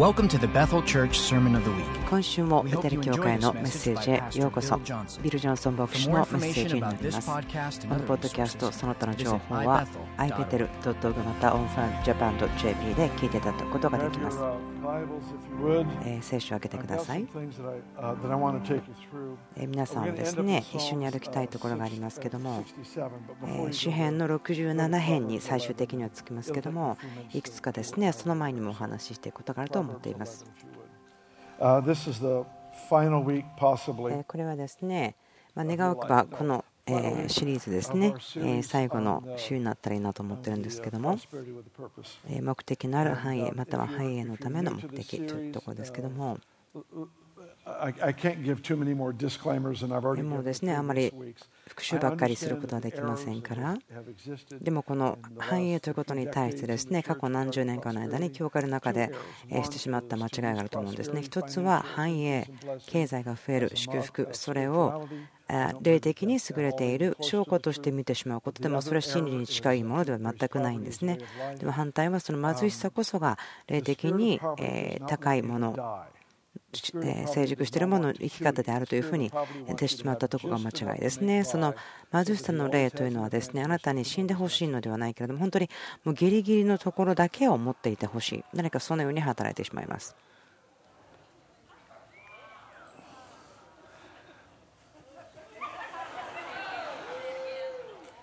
Welcome to the Bethel Church Sermon of the Week. 今週もベテル教会のメッセージへようこそ。ビル・ジョンソン牧師のメッセージになります。このポッドキャストその他の情報は iBethel.org. iBethel.org またオンファンジャパン .jp で聞いていただくことができます、聖書を開けてください、皆さんですね一緒に歩きたいところがありますけども、えー詩編の67編に最終的にはつきますけどもいくつかですねその前にもお話ししていくことがあると思っています、Uh, This is the final week, え possibly. ーこれはですね、まあ、願わくばこの、えーシリーズですね、えー最後の週になったらいいなと思ってるんですけども.えー目的のある繁栄または繁栄のための目的というところですけども I I can't give too many more disclaimers, and I've already もですねあまり.復習ばっかりすることはできませんから。でもこの繁栄ということに対してですね過去何十年かの間に教会の中でえーしてしまった間違いがあると思うんですね。一つは繁栄経済が増える祝福それをあ霊的に優れている証拠として見てしまうことでもそれは真理に近いものでは全くないんですね。でも反対はその貧しさこそが霊的にえー高いもの。えー成熟しているものの生き方であるというふうに出てしまったところが間違いですね。その貧しさの例というのはですねあなたに死んでほしいのではないけれども本当にもうギリギリのところだけを持っていてほしい何かそのように働いてしまいます。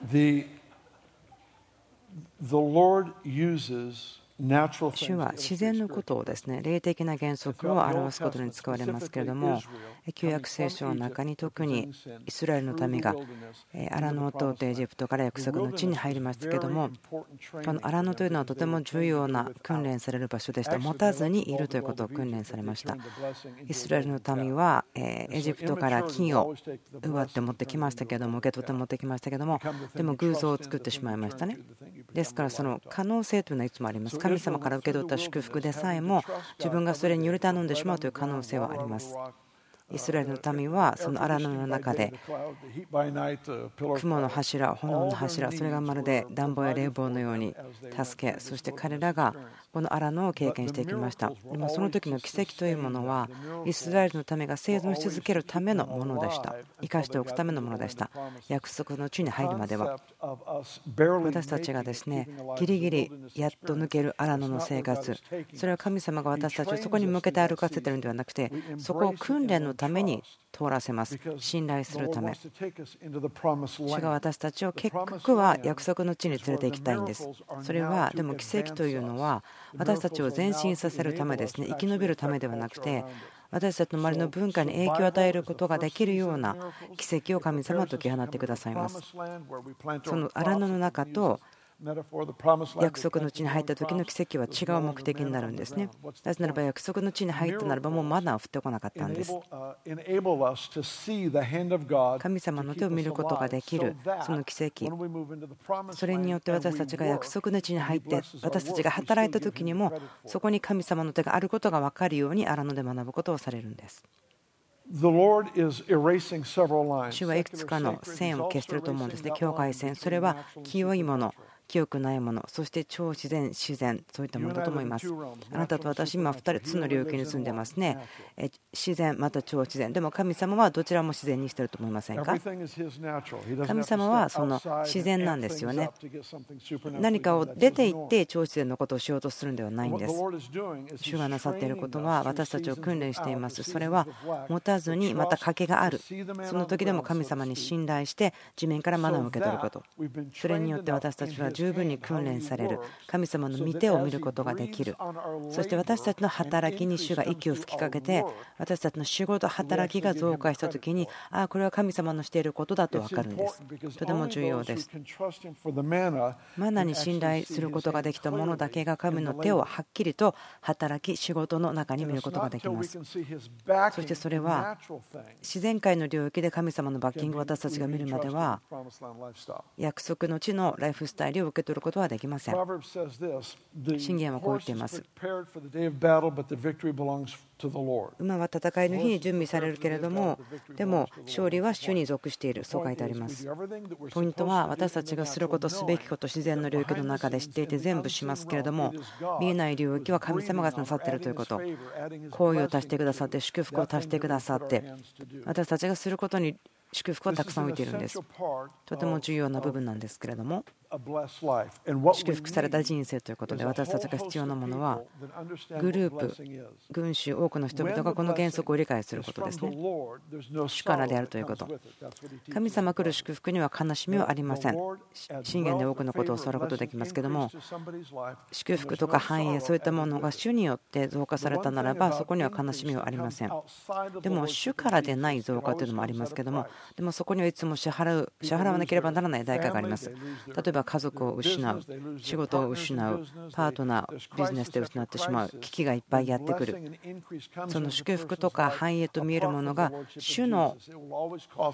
The the Lord uses 主は自然のことをですね霊的な原則を表すことに使われますけれども旧約聖書の中に特にイスラエルの民がえーアラノを通ってエジプトから約束の地に入りましたけどもこのアラノというのはとても重要な訓練される場所でした。持たずにいるということを訓練されました。イスラエルの民はえーエジプトから金を奪って持ってきましたけども受け取って持ってきましたけどもでも偶像を作ってしまいましたね。ですからその可能性というのはいつもあります神様から受け取った祝福でさえも自分がそれにより頼んでしまうという可能性はあります。イスラエルの民はその荒野の中で雲の柱、炎の柱、それがまるで暖房や冷房のように助け、そして彼らがこの荒野を経験していきました。でもその時の奇跡というものは、イスラエルのためが生存し続けるためのものでした。生かしておくためのものでした。約束の地に入るまでは。私たちがですね、ギリギリやっと抜ける荒野の生活、それは神様が私たちをそこに向けて歩かせているのではなくて、そこを訓練のために通らせます。信頼するため。主が私たちを結局は約束の地に連れて行きたいんです。それはでも奇跡というのは私たちを前進させるためですね生き延びるためではなくて私たちの周りの文化に影響を与えることができるような奇跡を神様は解き放ってくださいます。その荒野の中と約束の地に入った時の奇跡は違う目的になるんですね。なぜならば約束の地に入ったならばもうマナーを降ってこなかったんです。神様の手を見ることができるその奇跡それによって私たちが約束の地に入って私たちが働いた時にもそこに神様の手があることが分かるように荒野で学ぶことをされるんです。主はいくつかの線を消していると思うんですね。境界線、それは清いもの、清くないもの、そして超自然、自然、そういったものだと思います。あなたと私、今、2つの領域に住んでますね。自然、また超自然。でも神様はどちらも自然にしていると思いませんか？神様はその自然なんですよね。何かを出て行って超自然のことをしようとするんではないんです。主がなさっていることは私たちを訓練しています。それは持たずにまた賭けがある。その時でも神様に信頼して地面からマナーを受け取ること。それによって私たちは十分に訓練される。神様の御手を見ることができる。そして私たちの働きに主が息を吹きかけて私たちの仕事働きが増加した時にああこれは神様のしていることだと分かるんです。とても重要です。マナに信頼することができた者だけが神の手をはっきりと働き仕事の中に見ることができます。そしてそれは自然界の領域で神様のバッキングを私たちが見るまでは約束の地のライフスタイル受け取ることはできません。箴言はこう言っています.馬は戦いの日に準備されるけれども、でも勝利は主に属している、そう書いてあります。ポイントは私たちがすること、すべきこと、自然の領域の中で知っていて全部しますけれども、見えない領域は神様がなさっているということ、好意を足してくださって、祝福を足してくださって、私たちがすることに祝福をたくさん置いているんです。とても重要な部分なんですけれども、祝福された人生ということで、私たちが必要なものは、グループ、群衆、多くの人々がこの原則を理解することですね。主からであるということ。神様来る祝福には悲しみはありません。信玄で多くのことを教わることができますけども、祝福とか繁栄、そういったものが主によって増加されたならば、そこには悲しみはありません。でも、主からでない増加というのもありますけども、でもそこにはいつも支払う支払わなければならない代価があります。例えば家族を失う、仕事を失う、パートナー、ビジネスで失ってしまう、危機がいっぱいやってくる。その祝福とか繁栄と見えるものが主の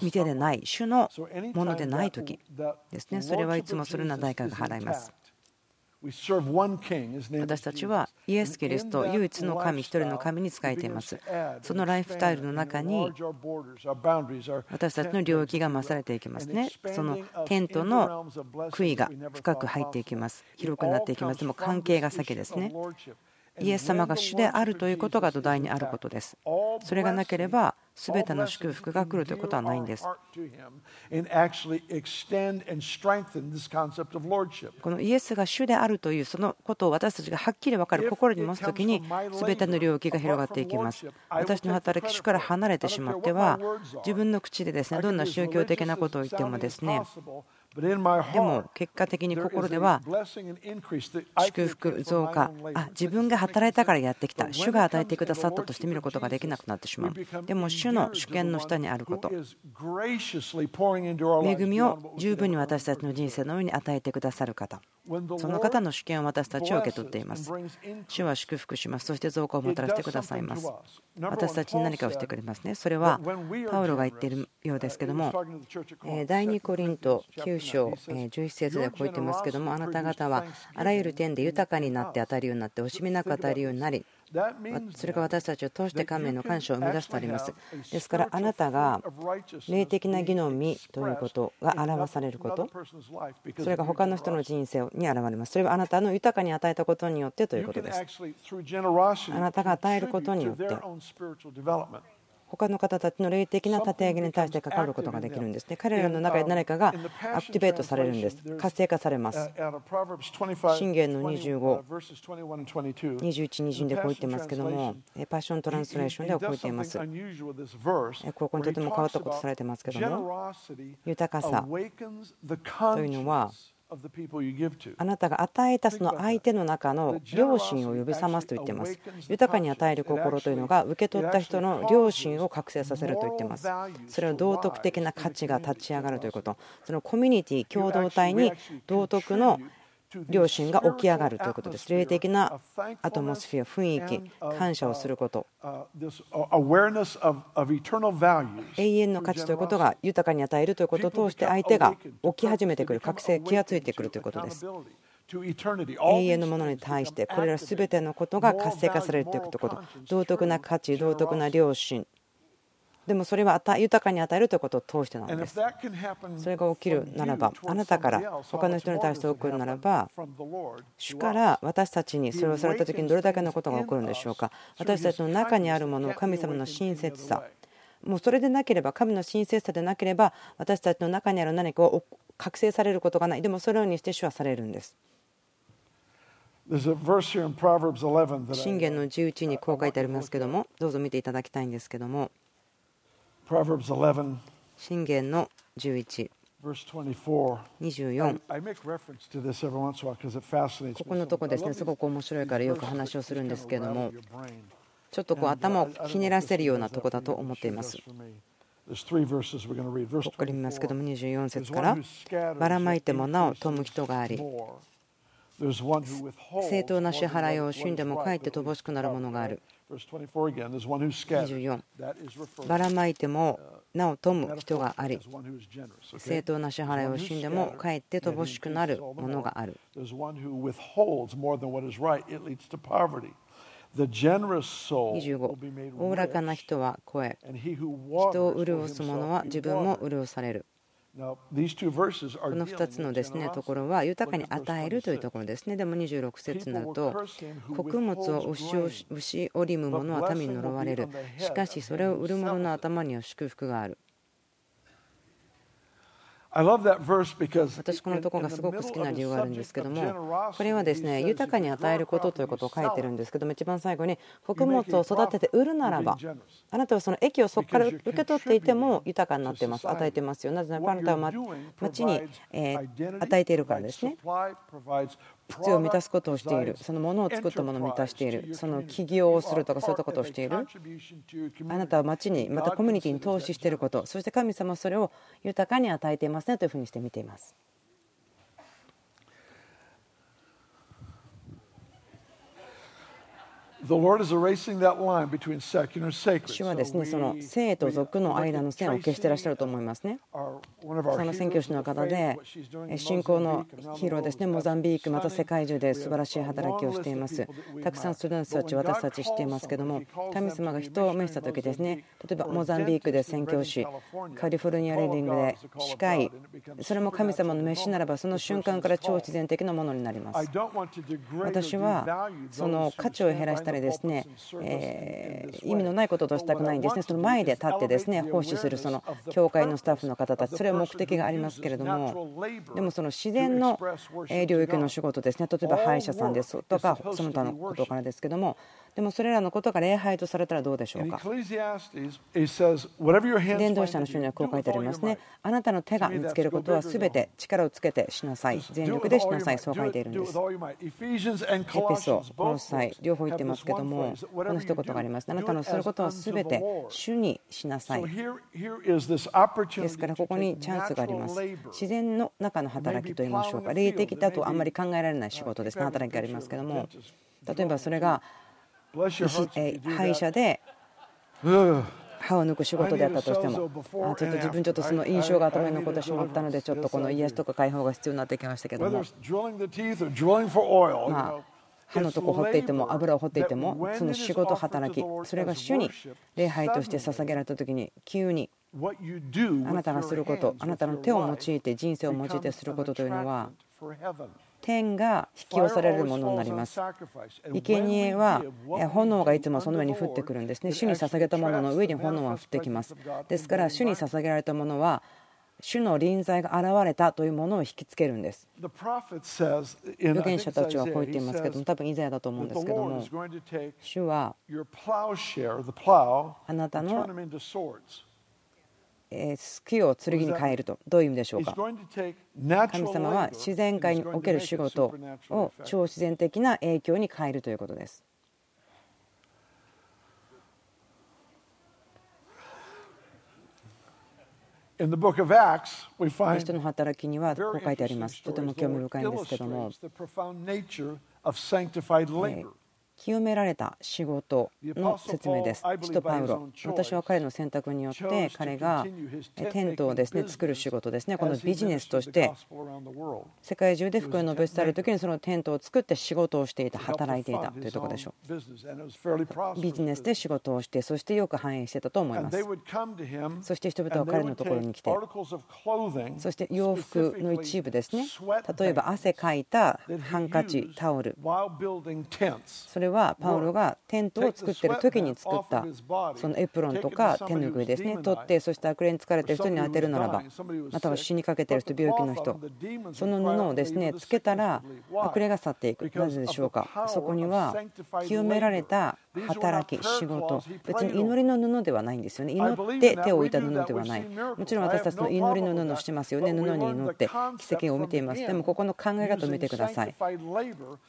見てでない、主のものでない時ですね。それはいつもそれな代価が払います。私たちはイエス・キリスト唯一の神一人の神に仕えています。そのライフスタイルの中に私たちの領域が増されていきますね。そのテントの杭が深く入っていきます。広くなっていきます。でも関係が先ですねイエス様が主であるということが土台にあることですそれがなければ全ての祝福が来るということはないんです。このイエスが主であるというそのことを私たちがはっきり分かる心に持つときに全ての領域が広がっていきます。私の働き主から離れてしまっては自分の口でですねどんな宗教的なことを言ってもですねでも結果的に心では祝福増加あ自分が働いたからやってきた。主が与えてくださったとして見ることができなくなってしまう。でも主の主権の下にあること。恵みを十分に私たちの人生の上に与えてくださる方その方の主権を私たちは受け取っています。主は祝福します。そして増加をもたらしてくださいます。私たちに何かをしてくれますね。それはパウロが言っているようですけども第2コリント9章11節でこう言ってますけどもあなた方はあらゆる点で豊かになって当たるようになって惜しみなく当たるようになりそれが私たちを通して神への感謝を生み出すとあります。ですからあなたが霊的な義の実ということが表されることそれが他の人の人生に現れます。それはあなたの豊かに与えたことによってということです。あなたが与えることによって他の方たちの霊的な立て上げに対して関わることができるんですね。彼らの中で何かがアクティベートされるんです。活性化されます。信玄の25、21、22でこう言ってますけども、パッショントランスレーションではこう言っています。ここにとても変わったことされてますけども、豊かさというのは、あなたが与えたその相手の中の良心を呼び覚ますと言っています。豊かに与える心というのが受け取った人の良心を覚醒させると言っています。それは道徳的な価値が立ち上がるということ。そのコミュニティ共同体に道徳の良心が起き上がるということです。霊的なアトモスフィア、雰囲気、感謝をすること。永遠の価値ということが豊かに与えるということを通して相手が起き始めてくる、覚醒、気がついてくるということです。永遠のものに対してこれら全てのことが活性化されるということ道徳な価値道徳な良心でもそれは豊かに与えるということを通してなんです。それが起きるならば、あなたから他の人に対して起こるならば、主から私たちにそれをされた時にどれだけのことが起こるんでしょうか？私たちの中にあるもの、神様の親切さ、もうそれでなければ、神の親切さでなければ、私たちの中にある何かを覚醒されることがない。でもそのようにして主はされるんです。信玄の11にこう書いてありますけども、どうぞ見ていただきたいんですけども。信玄の11。24ここのとこですね。すごく面白いからよく話をするんですけどもちょっとこう頭をひねらせるようなとこだと思っています。ここから見ますけども24節からばらまいてもなお富む人があり。正当な支払いを死んでもかえって乏しくなるものがある24ばらまいてもなお富む人があり正当な支払いを死んでもかえって乏しくなるものがある25おおらかな人は声人を潤す者は自分も潤されるこの2つのですねところは豊かに与えるというところですね。でも26節になると、穀物を牛織む者は民に呪われる。しかしそれを売る者の頭には祝福がある。私このところがすごく好きな理由があるんですけどもこれはですね豊かに与えることということを書いてるんですけども一番最後に穀物を育てて売るならばあなたはその益をそこから受け取っていても豊かになってます。与えてますよ。なぜならばあなたは町に与えているからですね必要を満たすことをしている。そのものを作ったものを満たしている。その起業をするとかそういったことをしている。あなたは町にまたコミュニティに投資していること。そして神様はそれを豊かに与えていますねというふうにして見ています。主はですねその生と俗の間の線を消してらっしゃると思いますね。その宣教師の方で信仰のヒーローですね。モザンビークまた世界中で素晴らしい働きをしています。たくさんストゥ人たち私たち知っていますけども神様が人を召した時ですね。例えばモザンビークで宣教師カリフォルニアレディングで司会それも神様の召しならばその瞬間から超自然的なものになります。私はその価値を減らしたりですね、えー、意味のないこととしたくないんですね、その前で立ってですね奉仕するその教会のスタッフの方たち、それは目的がありますけれども、でもその自然の領域の仕事ですね、例えば歯医者さんですとか、その他のことからですけども、でもそれらのことが礼拝とされたらどうでしょうか？伝道者の書にはこう書いてありますね。あなたの手が見つけることはすべて力をつけてしなさい。全力でしなさい。そう書いているんです。エピソ、この際、両方言ってますけども、この一言があります。あなたのすることはすべて主にしなさい。ですから、ここにチャンスがあります。自然の中の働きといいましょうか。霊的だとあんまり考えられない仕事ですね。働きがありますけども。例えばそれが歯医者で歯を抜く仕事であったとしてもあちょっと自分ちょっとその印象が頭に残ってしまったのでちょっとこの癒しとか解放が必要になってきましたけども。まあ歯のとこ掘っていても油を掘っていてもその仕事働きそれが主に礼拝として捧げられた時に急にあなたがすることあなたの手を用いて人生を用いてすることというのは天が引き寄せられるものになります。生贄は炎がいつもその上に降ってくるんですね。主に捧げたものの上に炎は降ってきます。ですから主に捧げられたものは主の臨在が現れたというものを引きつけるんです。預言者たちはこう言っていますけども、多分イザヤだと思うんですけども、主はあなたの好きを剣に変えるとどういう意味でしょうか神様は自然界における仕事を超自然的な影響に変えるということです。人の働きにはこう書いてあります。とても興味深いんですけども。清められた仕事の説明です。使徒パウロ、私は彼の選択によって彼がテントをですね作る仕事ですね、このビジネスとして世界中で福音の述べ伝える時にそのテントを作って仕事をしていた、働いていたというところでしょう。ビジネスで仕事をして、そしてよく反映してたと思います。そして人々は彼のところに来て、そして洋服の一部ですね、例えば汗かいたハンカチ、タオル、それれはパウロがテントを作ってる時に作った。そのエプロンとか手ぬぐいですね。取ってそして悪霊に疲れてる人に当てるならばまたは死にかけてる人病気の人その布をですねつけたら悪霊が去っていく。なぜでしょうか？そこには清められた働き仕事。別に祈りの布ではないんですよね。祈って手を置いた布ではない。もちろん私たちの祈りの布をしてますよね。布に祈って奇跡を見ています。でもここの考え方を見てください。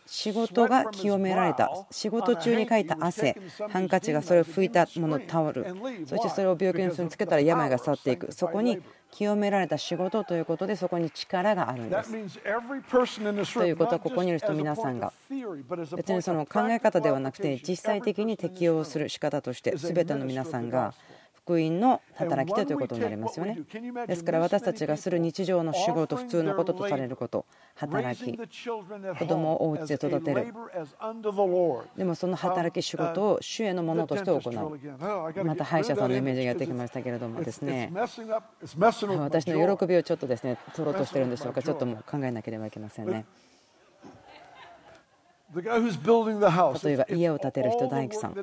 仕事が清められた仕事中に書いた汗ハンカチがそれを拭いたものタオルそしてそれを病気の人につけたら病が去っていくそこに清められた仕事ということでそこに力があるんです。ということはここにいる人皆さんが別にその考え方ではなくて実際的に適用する仕方として全ての皆さんが福音の働き手ということになりますよね。ですから私たちがする日常の仕事、普通のこととされること、働き、子供をお家で育てる。でもその働き、仕事を主へのものとして行う。また歯医者さんのイメージがやってきましたけれどもですね、私の喜びをちょっとですね、取ろうとしてるんでしょうか、ちょっともう考えなければいけませんね。例えば家を建てる人大工さん。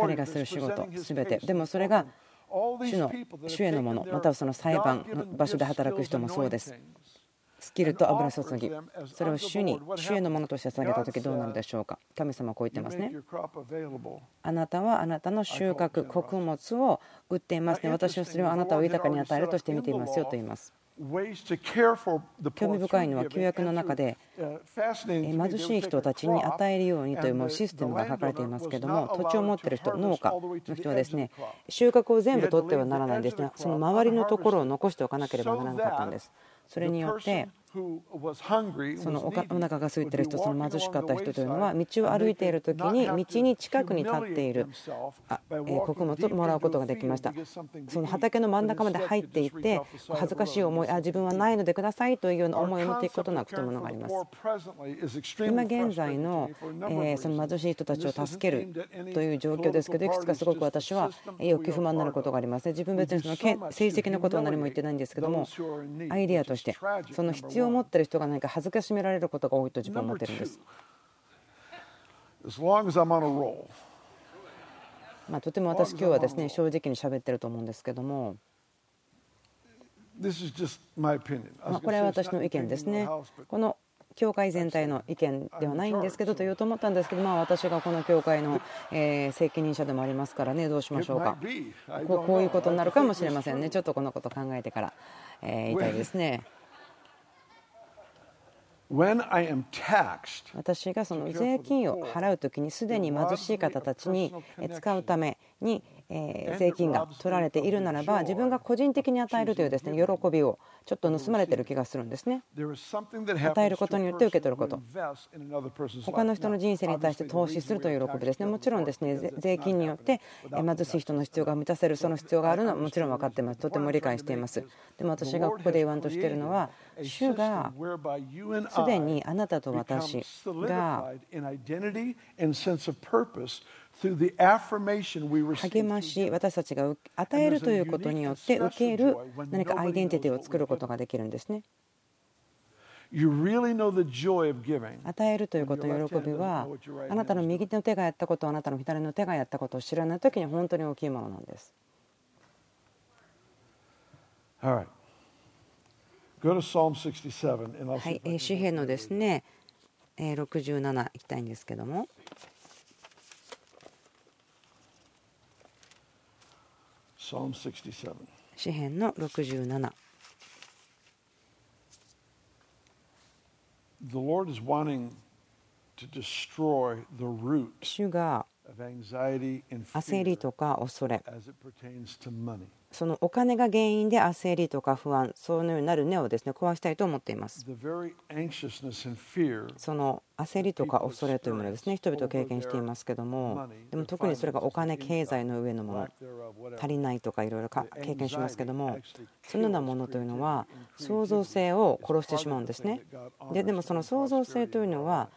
彼がする仕事全て。でもそれが主の主へのものまたはその裁判の場所で働く人もそうです。スキルと油注ぎ。それを主に主へのものとして捧げた時どうなるでしょうか？神様はこう言ってますね。あなたはあなたの収穫穀物を売っていますね。私はそれをあなたを豊かに与えるとして見ていますよと言います興味深いのは旧約の中で貧しい人たちに与えるようにというシステムが書かれていますけども土地を持っている人農家の人はですね収穫を全部取ってはならないんですがその周りのところを残しておかなければならなかったんです。それによってそのお腹が空いている人その貧しかった人というのは道を歩いている時に道に近くに立っている穀物をもらうことができましたその畑の真ん中まで入っていって恥ずかしい思いあ自分はないのでくださいというような思いを持っていくことなくというものがあります今現在のその貧しい人たちを助けるという状況ですけどいくつかすごく私は欲求不満になることがありますね自分別にその成績のことは何も言ってないんですけどもアイデアとしてその必要を持っている人が何か恥ずかしめられることが多いと自分は思ってるんです。まあ、とても私今日はですね正直に喋ってると思うんですけども。まあ、これは私の意見ですね。この教会全体の意見ではないんですけどと言おうと思ったんですけど、まあ、私がこの教会の、え責任者でもありますからねどうしましょうか。こういうことになるかもしれませんね。ちょっとこのこと考えてから、え言いたいですね。私がその税金を払うときにすでに貧しい方たちに使うために税金が取られているならば自分が個人的に与えるというですね喜びをちょっと盗まれている気がするんですね。与えることによって受け取ること。他の人の人生に対して投資するという喜びですね。もちろんですね税金によって貧しい人の必要が満たせるその必要があるのはもちろん分かっています。とても理解しています。でも私がここで言わんとしているのは主がすでにあなたと私が励まし私たちが与えるということによって受ける何かアイデンティティを作ることができるんですね。与えるということの喜びはあなたの右の手がやったことあなたの左の手がやったことを知らない時に本当に大きいものなんです。はい、詩篇のですね67いきたいんですけども。詩篇の67。主が焦りとか恐れ。そのお金が原因で焦りとか不安そのようになる根をですね壊したいと思っています。その焦りとか恐れというものですね人々経験していますけどもでも特にそれがお金経済の上のもの足りないとかいろいろ経験しますけどもそのようなものというのは創造性を殺してしまうんですね。ででもその創造性というのは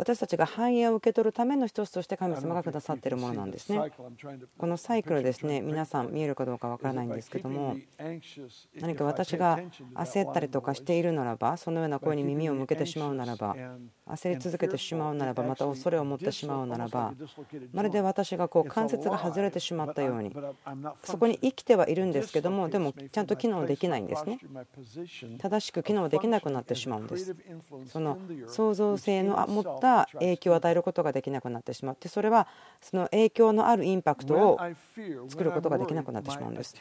私たちが繁栄を受け取るための一つとして神様がくださっているものなんですね。このサイクルですね、皆さん見えるかどうかわからないんですけども、何か私が焦ったりとかしているならば、そのような声に耳を向けてしまうならば、焦り続けてしまうならば、また恐れを持ってしまうならば、まるで私がこう関節が外れてしまったように、そこに生きてはいるんですけども、でもちゃんと機能できないんですね。正しく機能できなくなってしまうんです。その創造性の持っった影響を与えることができなくなってしまってそれはその影響のあるインパクトを作ることができなくなってしまうんです。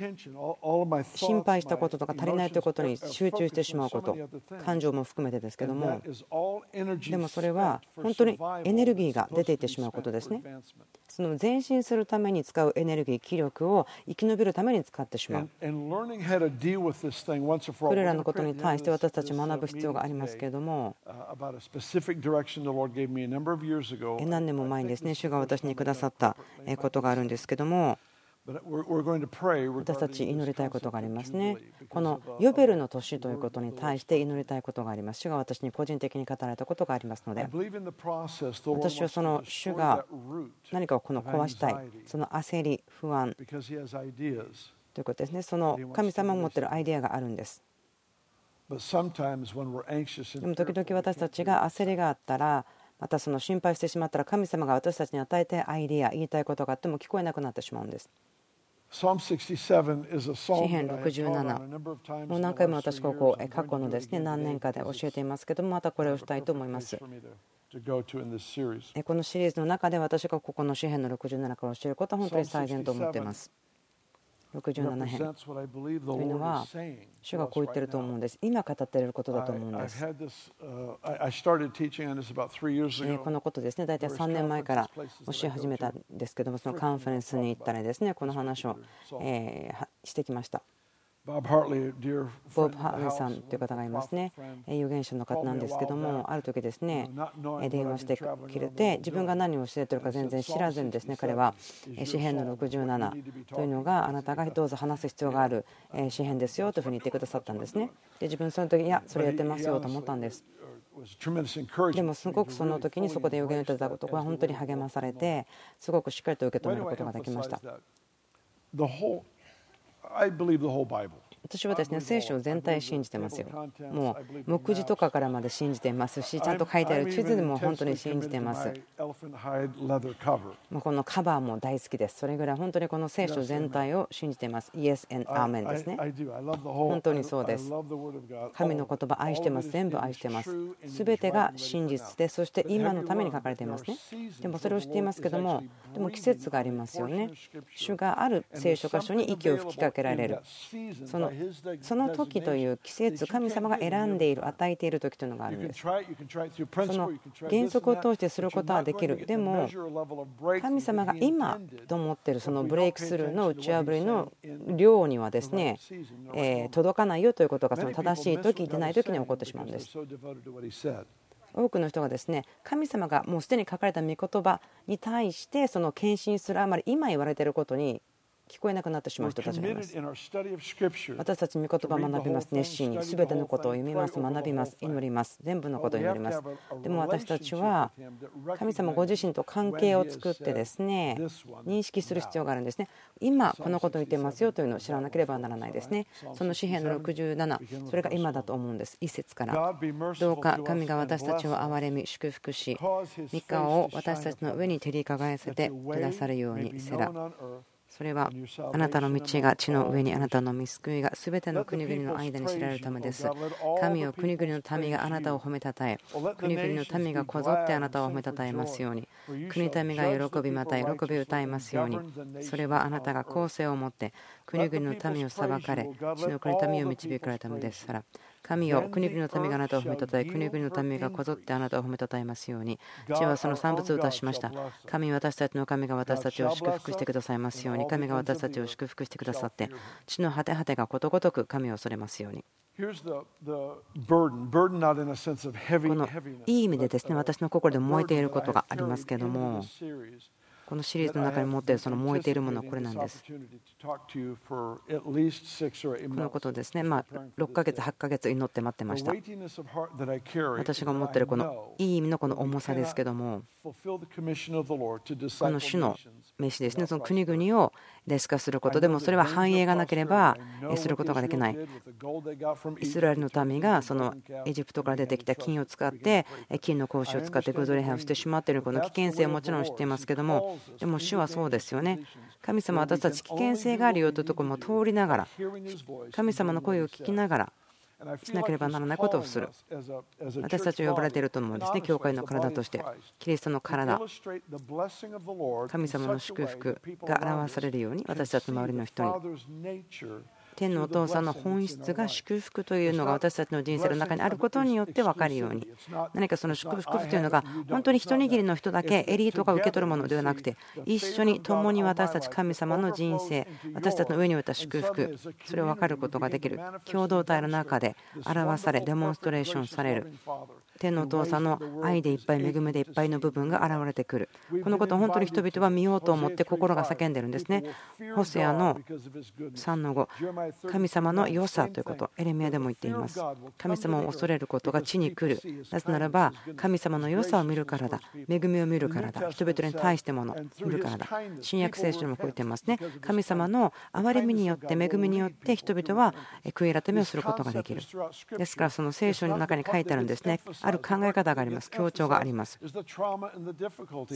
心配したこととか足りないということに集中してしまうこと感情も含めてですけどもでもそれは本当にエネルギーが出ていってしまうことですね。その前進するために使うエネルギー気力を生き延びるために使ってしまう。これらのことに対して私たち学ぶ必要がありますけれども何年も前にですね主が私にくださったことがあるんですけども私たち祈りたいことがありますね。このヨベルの年ということに対して祈りたいことがあります。主が私に個人的に語られたことがありますので、私はその主が何かをこの壊したい、その焦り、不安ということですね。その神様が持っているアイデアがあるんです。でも時々私たちが焦りがあったら、またその心配してしまったら神様が私たちに与えてアイデア言いたいことがあっても聞こえなくなってしまうんです。詩編67もう何回も私ここ過去のですね何年かで教えていますけどもまたこれをしたいと思います。このシリーズの中で私がここの詩編の67から教えることは本当に最善と思っています67編というのは主がこう言ってると思うんです。今語っていることだと思うんです。このことですね、大体3年前から教え始めたんですけども、そのカンファレンスに行ったらですね、この話をしてきました。ボブ・ハーリーさんという方がいますね、預言者の方なんですけども、ある時ですね、電話してくれて、自分が何をしているか全然知らずにですね、彼は詩篇の67というのがあなたがどうぞ話す必要がある詩篇ですよというふうに言ってくださったんですね。で、自分その時いや、それやってますよと思ったんです。でもすごくその時にそこで予言をいただくことが本当に励まされてすごくしっかりと受け止めることができました。I believe the whole Bible. 私はですね聖書全体信じてますよ。もう目次とかからまで信じていますし、ちゃんと書いてある地図でも本当に信じています。もうこのカバーも大好きです。それぐらい本当にこの聖書全体を信じています。イエス・エン・アーメンですね。本当にそうです。神の言葉愛してます。全部愛してます。すべてが真実で、そして今のために書かれていますね。でもそれを知っていますけども、でも季節がありますよね。主がある聖書箇所に息を吹きかけられる。そのその時という季節神様が選んでいる与えている時というのがあるんです。その原則を通してすることはできる。でも神様が今と思っているそのブレイクスルーの打ち破りの量にはですね届かないよということがその正しい時でない時に起こってしまうんです。多くの人がですね神様がもうすでに書かれた御言葉に対してその献身するあまり今言われていることに聞こえなくなってしまう人たちがいます。私たち御言葉を学びます。熱心に全てのことを読みます、学びます、祈ります。全部のことを祈ります。でも私たちは神様ご自身と関係を作ってですね認識する必要があるんですね。今このことを言ってますよというのを知らなければならないですね。その詩篇の67、それが今だと思うんです。一節から。どうか神が私たちを憐れみ、祝福し、三日を私たちの上に照り輝かせてくださるようにせら。それはあなたの道が地の上にあなたの見救いがすべての国々の間に知られるためです。神を国々の民があなたを褒めたたえ、国々の民がこぞってあなたを褒めたたえますように、国民が喜びまた喜び歌いますように、それはあなたが公正を持って国々の民を裁かれ、地の国民を導かれたのですから。神よ、国々の民があなたを褒めたたえ、国々の民がこぞってあなたを褒めたたえますように。地はその産物を出しました。神、私たちの神が私たちを祝福してくださいますように。神が私たちを祝福してくださって、地の果て果てがことごとく神を恐れますように。このいい意味でですね私の心で燃えていることがありますけれどもこのシリーズの中に持っているその燃えているものはこれなんです。このことですね、まあ、6ヶ月、8ヶ月祈って待ってました。私が持っているこのいい意味のこの重さですけども、この主の飯ですね、その国々をレス化することでもそれは繁栄がなければすることができない。イスラエルの民がそのエジプトから出てきた金を使って金の格子を使ってグズレハをしてしまっているこの危険性はもちろん知っていますけどもでも主はそうですよね。神様私たち危険性があるよというところも通りながら神様の声を聞きながらしなければならないことをする。私たちは呼ばれていると思うんですね教会の体として。キリストの体。神様の祝福が表されるように私たちの周りの人に。天のお父さんの本質が祝福というのが私たちの人生の中にあることによって分かるように。何かその祝福というのが本当に一握りの人だけエリートが受け取るものではなくて一緒に共に私たち神様の人生私たちの上に置いた祝福それを分かることができる。共同体の中で表されデモンストレーションされる。天のお父さんの愛でいっぱい恵みでいっぱいの部分が現れてくる。このことを本当に人々は見ようと思って心が叫んでるんですね。ホセアの3の5神様の良さということ。エレミアでも言っています。神様を恐れることが地に来る。なぜならば神様の良さを見るからだ。恵みを見るからだ。人々に対してもの見るからだ。新約聖書にもこう言ってますね。神様の憐れみによって恵みによって人々は悔い改めをすることができる。ですからその聖書の中に書いてあるんですね。ある考え方があります、強調があります。そ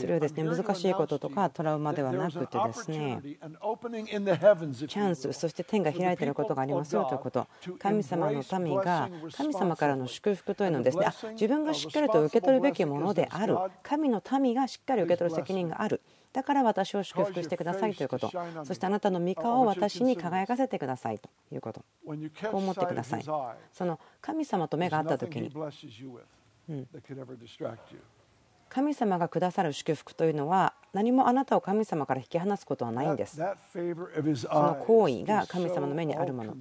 れはですね難しいこととかトラウマではなくてですね、チャンス、そして天が開いていることがありますよということ、神様の民が神様からの祝福というのをですね、自分がしっかりと受け取るべきものである、神の民がしっかり受け取る責任がある。だから私を祝福してくださいということ、そしてあなたの御顔を私に輝かせてくださいということ、こう思ってください。その神様と目が合った時に、神様がくださる祝福というのは何もあなたを神様から引き離すことはないんです。その行為が神様の目にあるもの。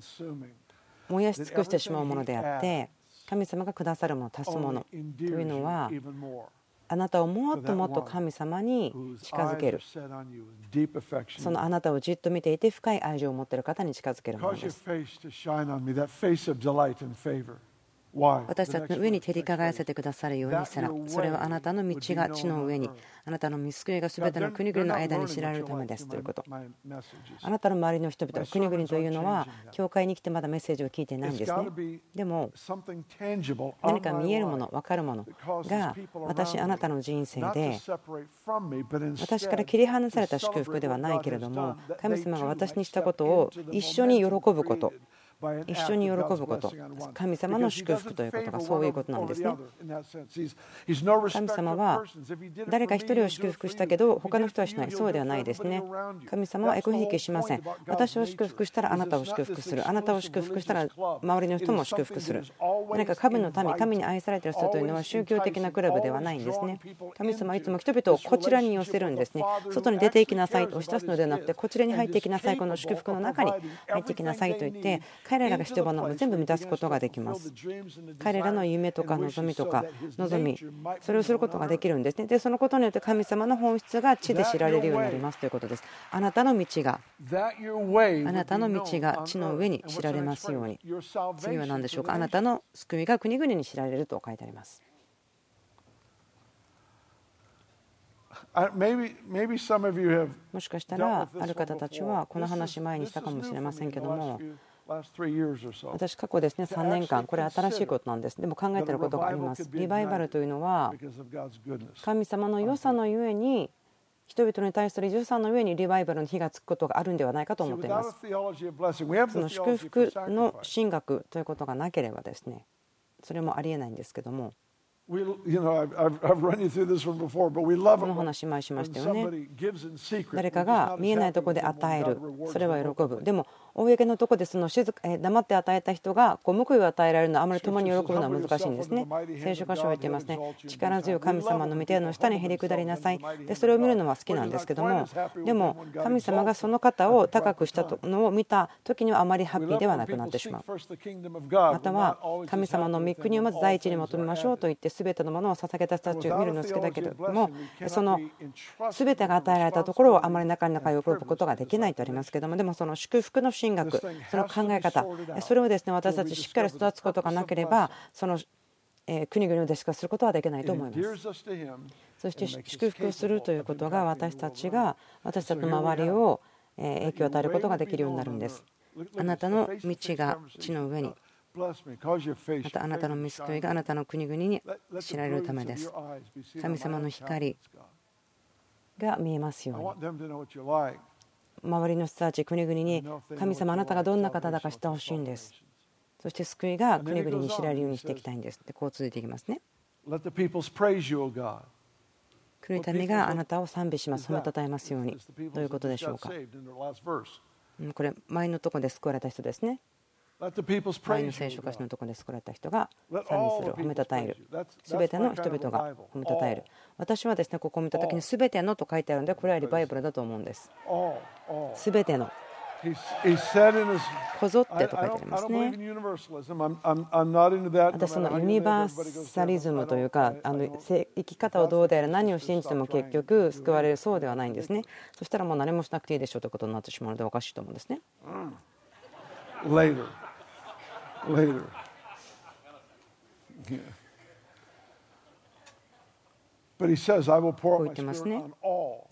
燃やし尽くしてしまうものであって神様がくださるもの足すものというのはあなたをもっともっと神様に近づける。そのあなたをじっと見ていて深い愛情を持っている方に近づけるものです。私たちの上に照り輝かせてくださるようにしたらそれはあなたの道が地の上にあなたの見救いが全ての国々の間に知られるためですということ。あなたの周りの人々国々というのは教会に来てまだメッセージを聞いていないんですね。でも何か見えるもの分かるものが私あなたの人生で私から切り離された祝福ではないけれども神様が私にしたことを一緒に喜ぶこと一緒に喜ぶこと。神様の祝福ということがそういうことなんですね。神様は誰か一人を祝福したけど他の人はしない。そうではないですね。神様はエコひいきしません。私を祝福したらあなたを祝福する。あなたを祝福したら周りの人も祝福する。何か神の民神に愛されている人というのは宗教的なクラブではないんですね。神様はいつも人々をこちらに寄せるんですね。外に出ていきなさいと押し出すのではなくてこちらに入っていきなさい。この祝福の中に入っていきなさいと言って彼らが必要なものを全部満たすことができます。彼らの夢とか望みとか望み、それをすることができるんですね。で、そのことによって神様の本質が地で知られるようになりますということです。あなたの道が、あなたの道が地の上に知られますように。次は何でしょうか？あなたの救いが国々に知られると書いてあります。もしかしたらある方たちはこの話前にしたかもしれませんけども私、過去ですね3年間、これ新しいことなんです。でも考えていることがあります。リバイバルというのは、神様の良さのゆえに、人々に対する良さの上にリバイバルの火がつくことがあるんではないかと思っています。その祝福の神学ということがなければですね、それもありえないんですけども。この話前しましたよね。誰かが見えないところで与える、それは喜ぶ。でも、公のところでその静か黙って与えた人がこう報いを与えられるのはあまり共に喜ぶのは難しいんですね。聖書箇所は言っていますね。力強い神様の御手の下にへり下りなさい。でそれを見るのは好きなんですけども、でも神様がその方を高くしたのを見た時にはあまりハッピーではなくなってしまう。または神様の御国をまず第一に求めましょうと言って全てのものを捧げた人たちを見るの好きだけれども、その全てが与えられたところをあまり中に中喜ぶことができないとありますけども、でもその祝福の神学その考え方。それをですね私たちしっかり育つことがなければその国々を弟子化することはできないと思います。そして祝福するということが私たちが私たちの周りを影響を与えることができるようになるんです。あなたの道が地の上に。またあなたの見救いがあなたの国々に知られるためです。神様の光が見えますように周りの人たち、国々に神様あなたがどんな方だか知ってほしいんです。そして救いが国々に知られるようにしていきたいんです。でこう続いていきますね.国の民があなたを賛美します。褒めたたえますように。ういうことでしょうか。これ前のところで救われた人ですねパイ聖書家のところで救われた人が賛美する褒めたたえる全ての人々が褒めたたえる。私はですねここを見た時にすべてのと書いてあるのでこれはリバイブルだと思うんです。すべての。こぞってと書いてありますね。私そのユニバーサリズムというかあの生き方をどうであれ何を信じても結局救われるそうではないんですね。そしたらもう何もしなくていいでしょうということになってしまうのでおかしいと思うんですね。うんこう言ってますね。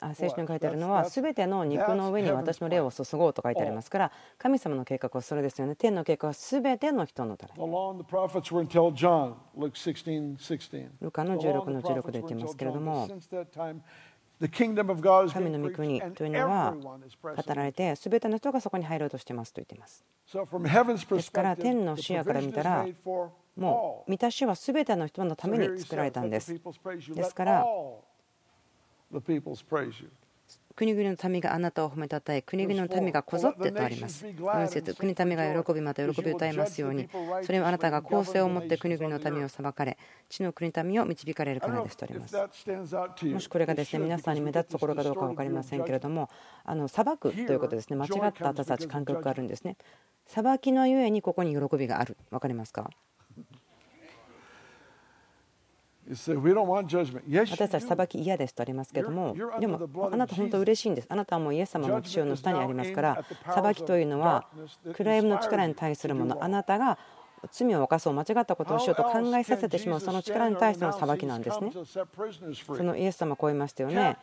he 聖書に書いてあるのは全ての肉の上に私の霊を注ごうと書いてありますから神様の計画はそれですよね。天の計画は全ての人のためルカの16の16で言ってますけれども神の御国というのは語られてすべての人がそこに入ろうとしていますと言っています。ですから天の視野から見たらもう満たしはすべての人のために作られたんです。ですから国々の民があなたを褒めたたえ国々の民がこぞってとあります。4節国民が喜びまた喜びを歌いますように。それはあなたが公正をもって国々の民を裁かれ地の国民を導かれるからですとあります。もしこれがですね皆さんに目立つところかどうか分かりませんけれどもあの裁くということですね。間違った私たち感覚があるんですね。裁きのゆえにここに喜びがある。分かりますか？私たち.裁き嫌ですとありますけどもでもあなた本当嬉しいんです。あなたはもうイエス様の血潮の下にありますから裁きというのは暗闇の力に対するもの。あなたが罪を犯そう間違ったことをしようと考えさせてしまうその力に対しての裁きなんですね。そのイエス様こう言いましたよね。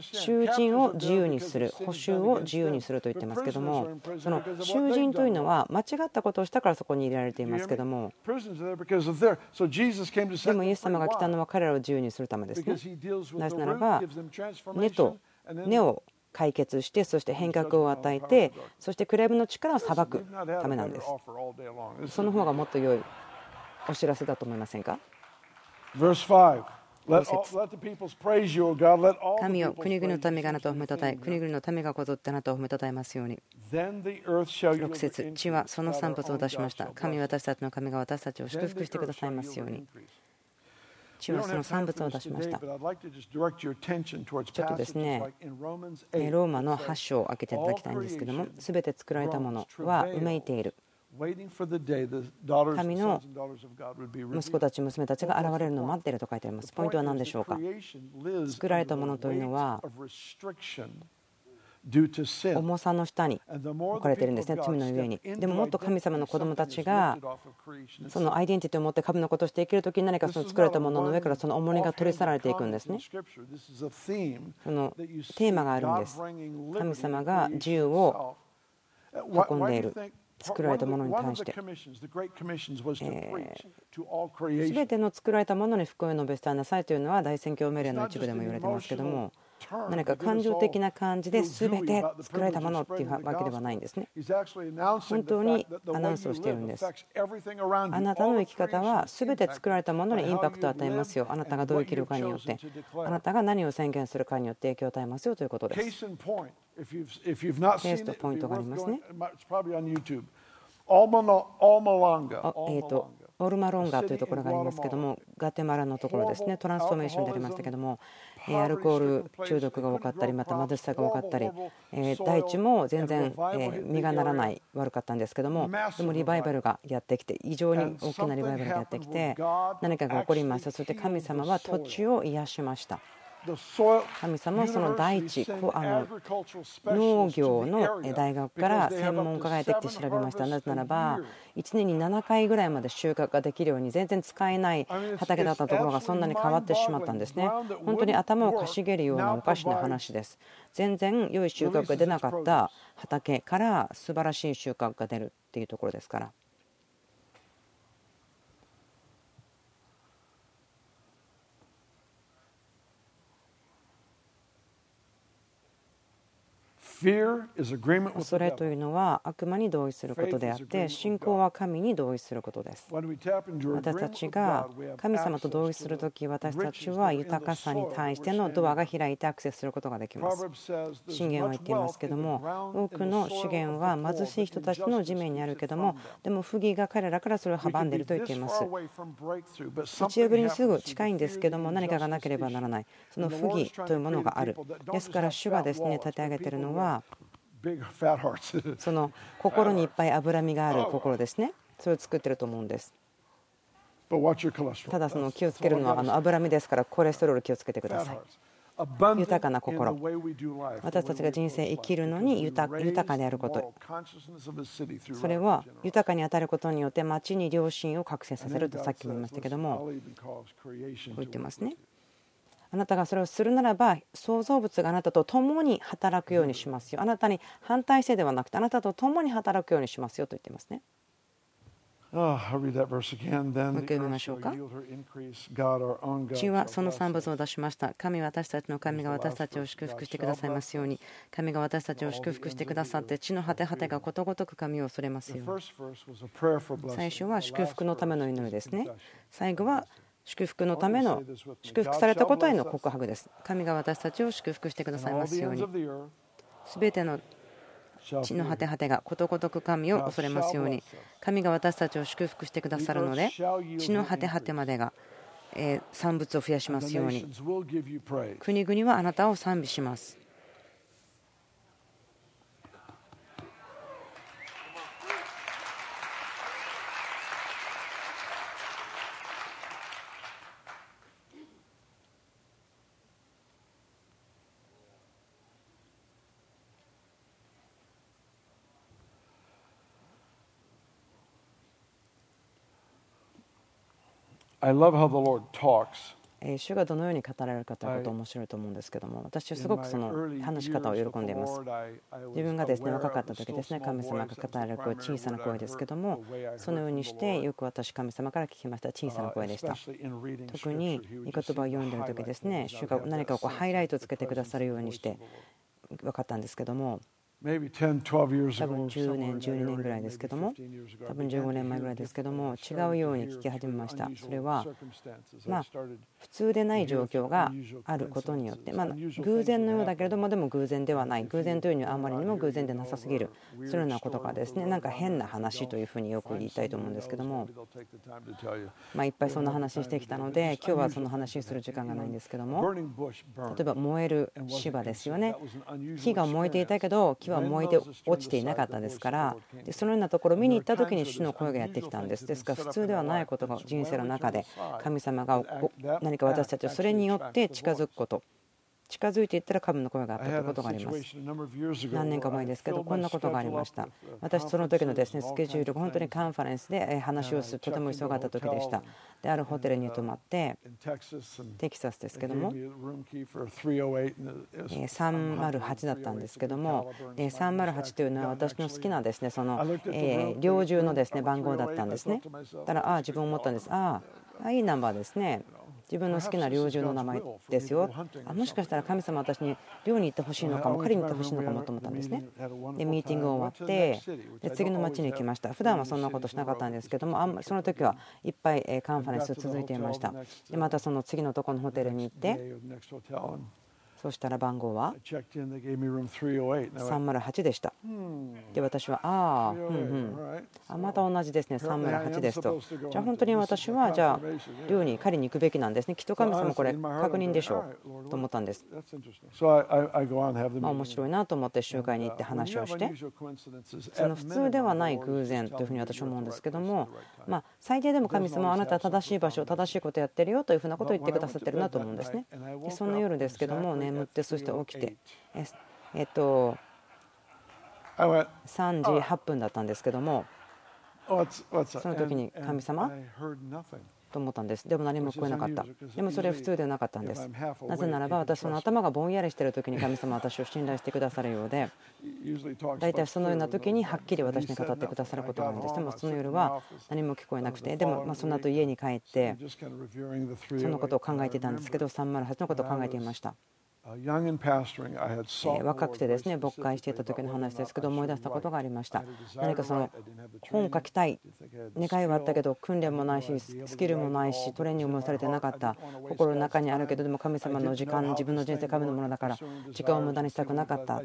囚人を自由にする補修を自由にすると言ってますけどもその囚人というのは間違ったことをしたからそこに入れられていますけども。でもイエス様が来たのは彼らを自由にするためですね。なぜならば根と根を解決してそして変革を与えてそしてクレームの力を裁くためなんです。その方がもっと良いお知らせだと思いませんか？神を国々のためがあなたを褒めたたえ国々の民がこぞってあなたを褒めたたえますように。直接地はその散物を出しました。神私たちの神が私たちを祝福してくださいますように」中の産物を出しました。ちょっとですね、ローマの8章を開けていただきたいんですけども、すべて作られたものは埋めいている。神の息子たち、娘たちが現れるのを待っていると書いてあります。ポイントは何でしょうか？作られたものというのは重さの下に置かれているんですね罪のゆえにでももっと神様の子供たちがそのアイデンティティを持って神のことをして生きるときに何かその作られたものの上からその重荷が取り去られていくんですね。そのテーマがあるんです。神様が自由を運んでいる作られたものに対して。すべての作られたものに福音を述べ伝えなさいというのは大宣教命令の一部でも言われてますけども何か感情的な感じで全て作られたものっていうわけではないんですね。本当にアナウンスをしているんです。あなたの生き方は全て作られたものにインパクトを与えますよ。あなたがどう生きるかによって。あなたが何を宣言するかによって影響を与えますよということです。ケースとポイントがありますね。えーとオルマロンガというところがありますけどもガテマラのところですね。トランスフォーメーションでありましたけどもアルコール中毒が多かったりまた貧しさが多かったり大地も全然実がならない悪かったんですけどもでもリバイバルがやってきて異常に大きなリバイバルがやってきて何かが起こりましたそして神様は土地を癒しました。神様はその大地あの農業の大学から専門家がやってきて調べました。なぜならば1年に7回ぐらいまで収穫ができるように全然使えない畑だったところがそんなに変わってしまったんですね。本当に頭をかしげるようなおかしな話です。全然良い収穫が出なかった畑から素晴らしい収穫が出るっていうところですからそれというのは悪魔に同意することであって信仰は神に同意することです。私たちが神様と同意するとき私たちは豊かさに対してのドアが開いてアクセスすることができます。信玄は言っていますけども多くの資源は貧しい人たちの地面にあるけどもでも不義が彼らからそれを阻んでいると言っています。打ち破りにすぐ近いんですけども何かがなければならない。その不義というものがある。ですから主がですね立て上げているのは その心にいっぱい脂身がある心ですね。それを作ってると思うんです。ただその気をつけるのはあの脂身ですからコレステロール気をつけてください。豊かな心。私たちが人生生きるのに豊かであること。それは豊かに当たることによって町に良心を覚醒させるとさっきも言いましたけどもこう言ってますねあなたがそれをするならば創造物があなたと共に働くようにしますよあなたに反対してではなくてあなたと共に働くようにしますよと言っていますね。もう一回読みましょうか。地はその産物を出しました。神は私たちの神が私たちを祝福してくださいますように。神が私たちを祝福してくださって、地の果て果てがことごとく神を恐れますように。最初は祝福のための祈りですね。最後は祝福のための祝福されたことへの告白です。神が私たちを祝福してくださいますように。すべての地の果て果てがことごとく神を恐れますように。神が私たちを祝福してくださるので、地の果て果てまでが産物を増やしますように。国々はあなたを賛美します。主がどのように語られるかということ面白いと思うんですけども私はすごくその話し方を喜んでいます。自分がですね若かった時ですね神様が語られる声小さな声ですけどもそのようにしてよく私神様から聞きました小さな声でした。特に御言葉を読んでいる時ですね主が何かをこうハイライトつけてくださるようにして分かったんですけども多分10年、12年ぐらいですけども、多分15年前ぐらいですけども、違うように聞き始めました。それは、まあ、普通でない状況があることによって、まあ、偶然のようだけれども、でも偶然ではない、偶然というにはあまりにも偶然でなさすぎる、そういうようなことがですね、なんか変な話というふうによく言いたいと思うんですけども、まあ、いっぱいそんな話してきたので、今日はその話をする時間がないんですけども、例えば燃える芝ですよね。火が燃えていたけど、木は燃えて落ちていなかったですからでそのようなところを見に行った時に主の声がやってきたんです。ですから普通ではないことが人生の中で神様が何か私たちはそれによって近づくこと近づいていったら神の声があったということがあります。何年か前ですけど、こんなことがありました。私、その時のですねスケジュールが本当にカンファレンスで話をするとても急がった時でした。で、あるホテルに泊まって、テキサスですけども、308だったんですけども、308というのは私の好きなですねその猟銃のですね番号だったんですね。だから、ああ、自分思ったんです。ああ、いいナンバーですね。自分の好きな猟銃の名前ですよ。あもしかしたら神様私に猟に行ってほしいのかも狩りに行ってほしいのかもと思ったんですね。でミーティング終わってで次の町に行きました。普段はそんなことしなかったんですけどもあんまりその時はいっぱいカンファレンス続いていました。でまたその次のとこのホテルに行ってそしたら番号は？308でした。で、私は、ああ、うんうん、あまた同じですね、308ですと。じゃあ本当に私は、じゃあ、寮に狩りに行くべきなんですね。きっと神様これ確認でしょうと思ったんです。まあ面白いなと思って集会に行って話をして、その普通ではない偶然というふうに私は思うんですけども、まあ、最低でも神様はあなたは正しい場所、正しいことやってるよというふうなことを言ってくださってるなと思うんですね。でそんな夜ですけども、眠ってそして起きて。えっと3時8分だったんですけども。その時に神様？と思ったんです。でも何も聞こえなかった。でもそれは普通ではなかったんです。なぜならば私の頭がぼんやりしている時に神様は私を信頼してくださるようで。大体そのような時にはっきり私に語ってくださることがあるんです。でもその夜は何も聞こえなくて。でもまその後家に帰ってそのことを考えていたんですけど308のことを考えていました若くてですね牧会していた時の話ですけど思い出したことがありました。何かその本を書きたい願いはあったけど訓練もないしスキルもないしトレーニングもされてなかった。心の中にあるけどでも神様の時間自分の人生神のものだから時間を無駄にしたくなかった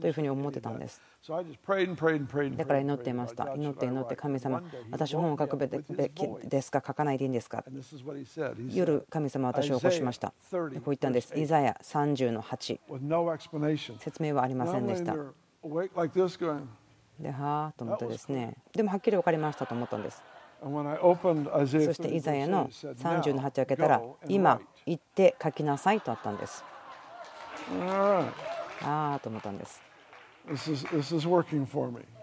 というふうに思ってたんです。だから祈っていました。祈って祈って神様私本を書くべきですか？書かないでいいんですか？夜神様私を起こしました。こう言ったんです。イザヤ30の8説明はありませんでした。ではあと思ってですね。でもはっきり分かりましたと思ったんです。そしてイザヤの30の8を開けたら今行って書きなさいとあったんです。ああと思ったんです。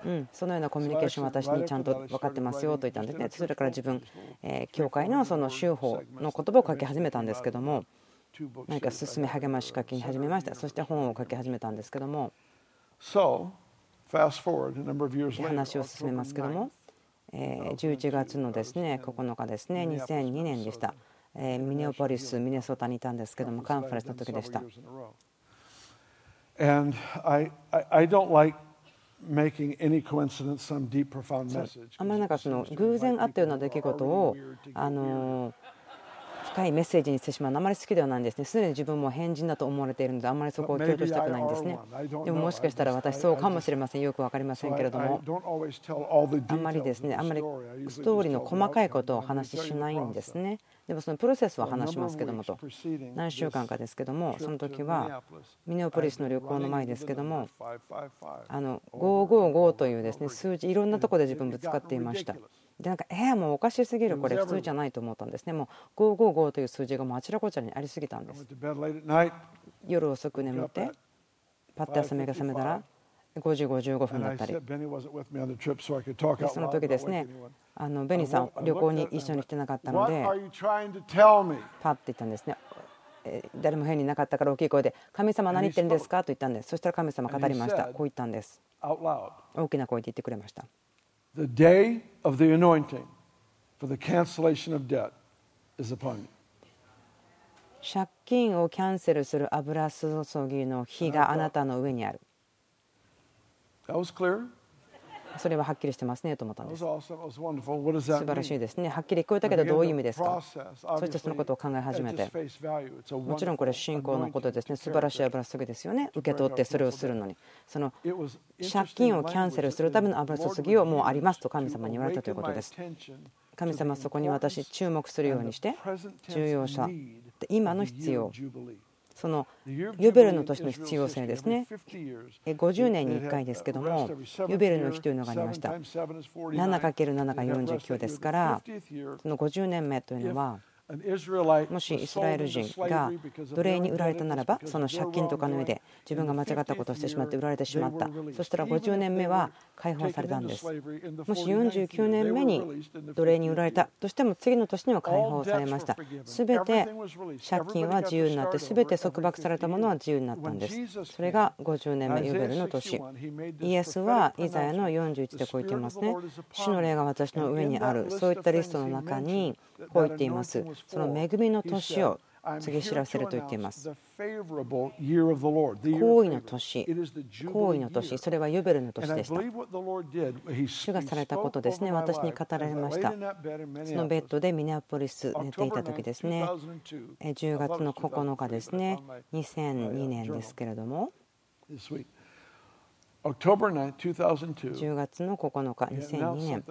うん、そのようなコミュニケーション私にちゃんと分かってますよと言ったんですね。それから自分、え教会のその修法の言葉を書き始めたんですけども何か進め励まし書き始めました。そして本を書き始めたんですけども。話を進めますけども。11月のですね9日ですね2002年でした。ミネオポリスミネソタにいたんですけどもカンファレンスの時でした.あまりなんかその偶然あったような出来事をあの深いメッセージにしてしまうのあまり好きではないんですね。すでに自分も変人だと思われているので、あまりそこを強調したくないんですね。でももしかしたら私そうかもしれません。よく分かりませんけれども、あんまりですね、あんまりストーリーの細かいことをお話ししないんですね。でもそのプロセスは話しますけどもと。何週間かですけどもその時はミネオポリスの旅行の前ですけどもあの555というですね数字いろんなところで自分ぶつかっていました。でなんかえー、もうおかしすぎるこれ普通じゃないと思ったんですね。もう555という数字がもうあちらこちらにありすぎたんです。夜遅く眠ってパッて朝目が覚めたら5時55分だったり。その時ですねあのベニーさん旅行に一緒に来てなかったのでパッて言ったんですね。誰も部屋にいなかったから大きい声で「神様何言ってるんですか?」と言ったんです。そしたら神様語りました。こう言ったんです。大きな声で言ってくれました。借金をキャンセルする油注ぎの日があなたの上にある。それははっきりしてますねと思ったんです。素晴らしいですね。はっきり聞こえたけどどういう意味ですか？そしてそのことを考え始めて。もちろんこれ信仰のことですね。素晴らしい油注ぎですよね。受け取ってそれをするのに。その借金をキャンセルするための油注ぎをもうありますと神様に言われたということです。神様そこに私注目するようにして重要者今の必要そのユベルの年の必要性ですね。50年に1回ですけどもユベルの日というのがありました。7×7 が49ですからその50年目というのはもしイスラエル人が奴隷に売られたならばその借金とかの上で自分が間違ったことをしてしまって売られてしまった。そしたら50年目は解放されたんです。もし49年目に奴隷に売られたとしても次の年には解放されました。全て借金は自由になって全て束縛されたものは自由になったんです。それが50年目ユベルの年。イエスはイザヤの41でこう言っていますね。主の霊が私の上にある。そういったリストの中にこう言っていますその恵みの年を告げ知らせると言っています。好意の年、好意の年、それはユベルの年でした。主がされたことですね、私に語られました。そのベッドでミネアポリス寝ていた時ですね、10月の9日ですね、2002年ですけれども。10月の9日、2002年、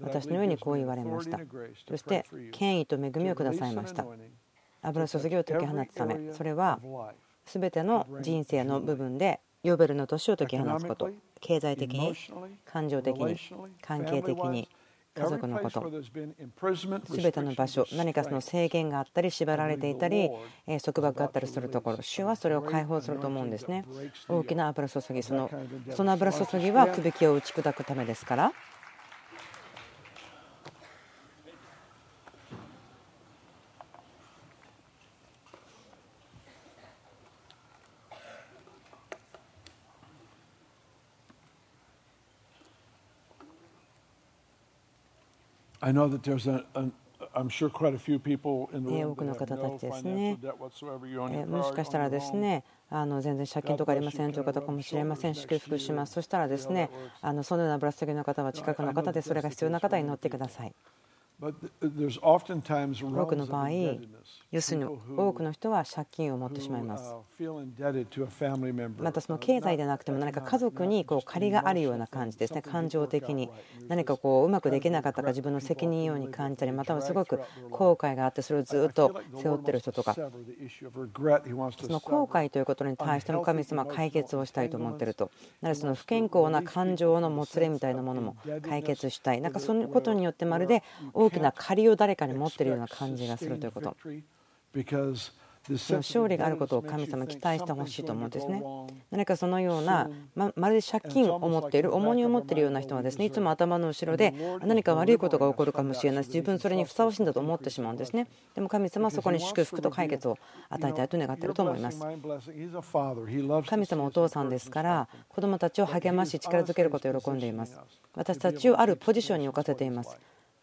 私のようにこう言われました。そして、権威と恵みをくださいました。油注ぎを解き放つため、それは全ての人生の部分で、ヨベルの年を解き放つこと、経済的に、感情的に、関係的に、家族のこと。全ての場所何かその制限があったり縛られていたり束縛があったりするところ主はそれを解放すると思うんですね。大きな油注ぎそのその油注ぎはくびきを打ち砕くためですから多くの方たちですね、もしかしたらですね、あの全然借金とかありませんという方かもしれません、祝福します。そしたらですね、あのそのようなぶら下げの方は近くの方でそれが必要な方に乗ってください。多くの場合、要するに多くの人は借金を持ってしまいます。またその経済でなくても何か家族にこう借りがあるような感じですね、感情的に。何かこううまくできなかったか自分の責任ように感じたり、またはすごく後悔があって、それをずっと背負ってる人とか、その後悔ということに対しても神様は解決をしたいと思っていると。なのでその不健康な感情のもつれみたいなものも解決したい。なんかそのことによってまるで大きな借りを誰かに持っているような感じがするということ。その勝利があることを神様期待してほしいと思うんですね。何かそのような、ままるで借金を持っている、重荷を持っているような人はですねいつも頭の後ろで何か悪いことが起こるかもしれないし、自分それにふさわしいんだと思ってしまうんですね。でも神様はそこに祝福と解決を与えたいと願っていると思います。神様お父さんですから、子供たちを励まし、力づけることを喜んでいます。私たちをあるポジションに置かせています。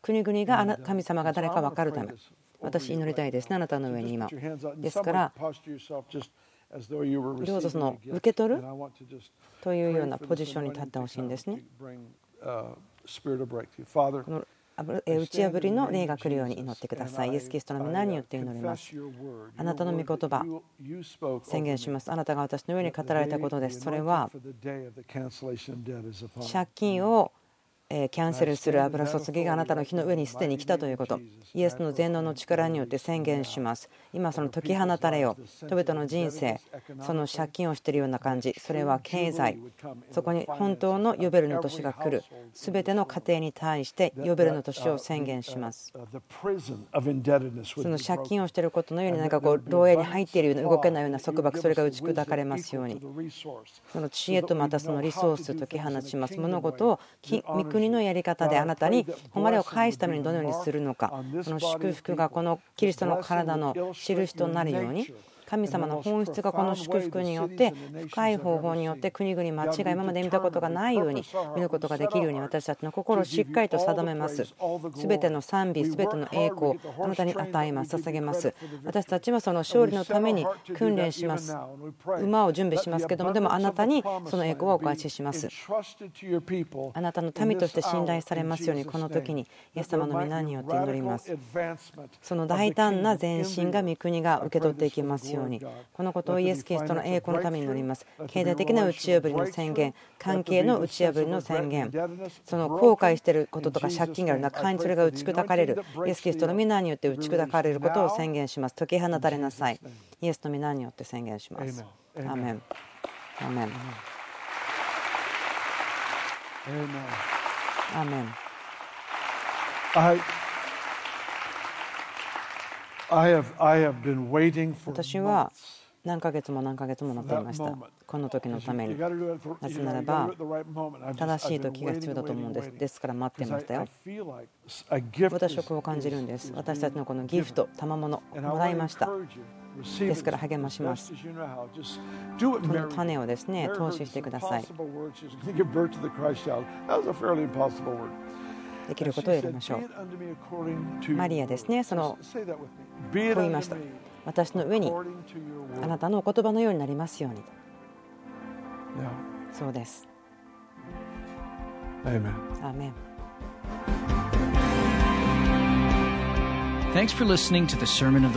国々が神様が誰か分かるため。私祈りたいですね。あなたの上に今。ですから。どうぞその受け取るというようなポジションに立ってほしいんですね。この打ち破りの霊が来るように祈ってください。イエス・キリストの皆によって祈ります。あなたの御言葉、宣言します。あなたが私の上に語られたことです。それは借金をキャンセルする油注ぎがあなたの火の上にすでに来たということ、イエスの全能の力によって宣言します。今、その解き放たれよ、人々の人生、その借金をしているような感じ、それは経済、そこに本当のヨベルの年が来る、すべての家庭に対してヨベルの年を宣言します。その借金をしていることのように、何かこう牢屋に入っているような、動けないような束縛、それが打ち砕かれますように、その知恵とまたそのリソースを解き放ちます。物事を国のやり方であなたに誉れを返すためにどのようにするのか。この祝福がこのキリストの体の印となるように神様の本質がこの祝福によって深い方法によって国々間違い今まで見たことがないように見ることができるように私たちの心をしっかりと定めます。全ての賛美全ての栄光あなたに与えます捧げます。私たちはその勝利のために訓練します。馬を準備しますけどもでもあなたにその栄光をお返しします。あなたの民として信頼されますようにこの時にイエス様の皆によって祈ります。その大胆な前進が御国が受け取っていきますように。このことをイエス・キリストの栄光のために祈ります。経済的な打ち破りの宣言。関係の打ち破りの宣言。その後悔していることとか借金がある中にそれが打ち砕かれる。イエス・キリストの皆によって打ち砕かれることを宣言します。解き放たれなさい。イエスの皆によって宣言します。アーメンアメンアーメン私は何ヶ月も何ヶ月も待っていました。この時のために。なぜならば、正しい時が必要だと思うんです。ですから待ってましたよ。私はこう感じるんです。私たちのこのギフト、賜物、もらいました。ですから励まします。この種をですね、投資してください。できることをやりましょう。マリアですね、そのこう言いました。私の上にあなたのお言葉のようになりますようにと。そうです。アーメン。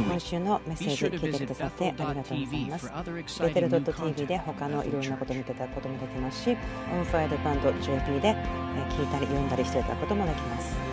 今週のメッセージを聞いてくださってありがとうございます。ベテル .tv で他のいろいろなことを見ていたこともできますし、オンファイドバンド JP で聞いたり読んだりしていたこともできます。